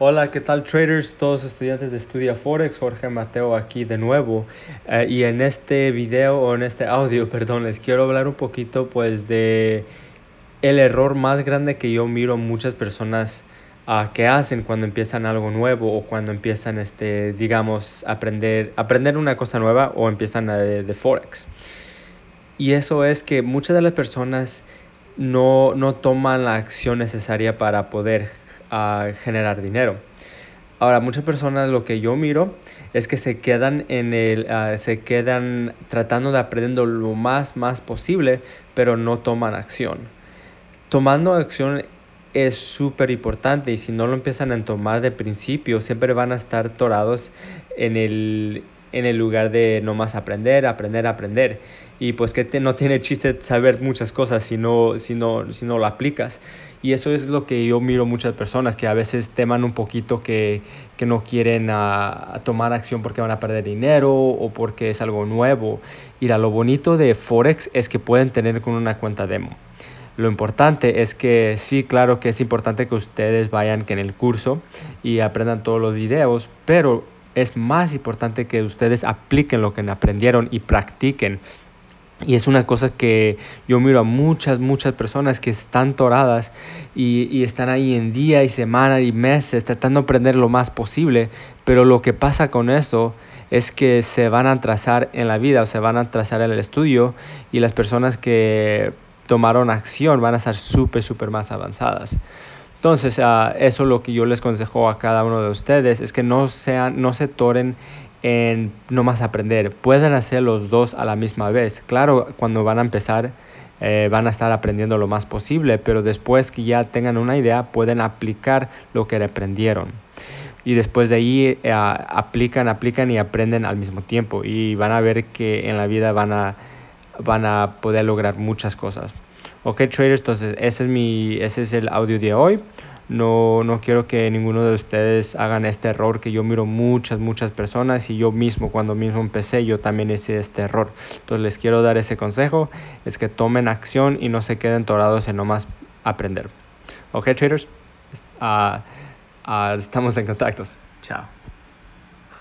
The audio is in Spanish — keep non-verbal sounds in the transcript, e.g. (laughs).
Hola, ¿qué tal traders? Todos estudiantes de Estudia Forex, Jorge Mateo aquí de nuevo. Eh, y en este video o en este audio, (laughs) perdón, les quiero hablar un poquito pues de el error más grande que yo miro muchas personas uh, que hacen cuando empiezan algo nuevo o cuando empiezan este digamos aprender aprender una cosa nueva o empiezan a, de, de Forex. Y eso es que muchas de las personas no, no toman la acción necesaria para poder a generar dinero. Ahora, muchas personas lo que yo miro es que se quedan en el, uh, se quedan tratando de aprender lo más, más posible, pero no toman acción. Tomando acción es súper importante y si no lo empiezan a tomar de principio, siempre van a estar torados en el, en el lugar de nomás aprender, aprender, aprender. Y pues que te, no tiene chiste saber muchas cosas si no, si, no, si no lo aplicas. Y eso es lo que yo miro muchas personas, que a veces teman un poquito que, que no quieren a, tomar acción porque van a perder dinero o porque es algo nuevo. Y lo bonito de Forex es que pueden tener con una cuenta demo. Lo importante es que sí, claro que es importante que ustedes vayan que en el curso y aprendan todos los videos, pero es más importante que ustedes apliquen lo que aprendieron y practiquen. Y es una cosa que yo miro a muchas, muchas personas que están toradas y, y, están ahí en día y semana y meses tratando de aprender lo más posible, pero lo que pasa con eso es que se van a atrasar en la vida o se van a atrasar en el estudio y las personas que tomaron acción van a estar súper, súper más avanzadas. Entonces, uh, eso es lo que yo les consejo a cada uno de ustedes, es que no, sean, no se toren en más aprender, pueden hacer los dos a la misma vez. Claro, cuando van a empezar eh, van a estar aprendiendo lo más posible, pero después que ya tengan una idea pueden aplicar lo que aprendieron. Y después de ahí eh, aplican, aplican y aprenden al mismo tiempo y van a ver que en la vida van a, van a poder lograr muchas cosas. Ok, traders, entonces ese es, mi, ese es el audio de hoy. No, no quiero que ninguno de ustedes hagan este error que yo miro muchas, muchas personas y yo mismo cuando mismo empecé yo también hice este error. Entonces les quiero dar ese consejo, es que tomen acción y no se queden torados en nomás aprender. Ok, traders, uh, uh, estamos en contactos. Chao.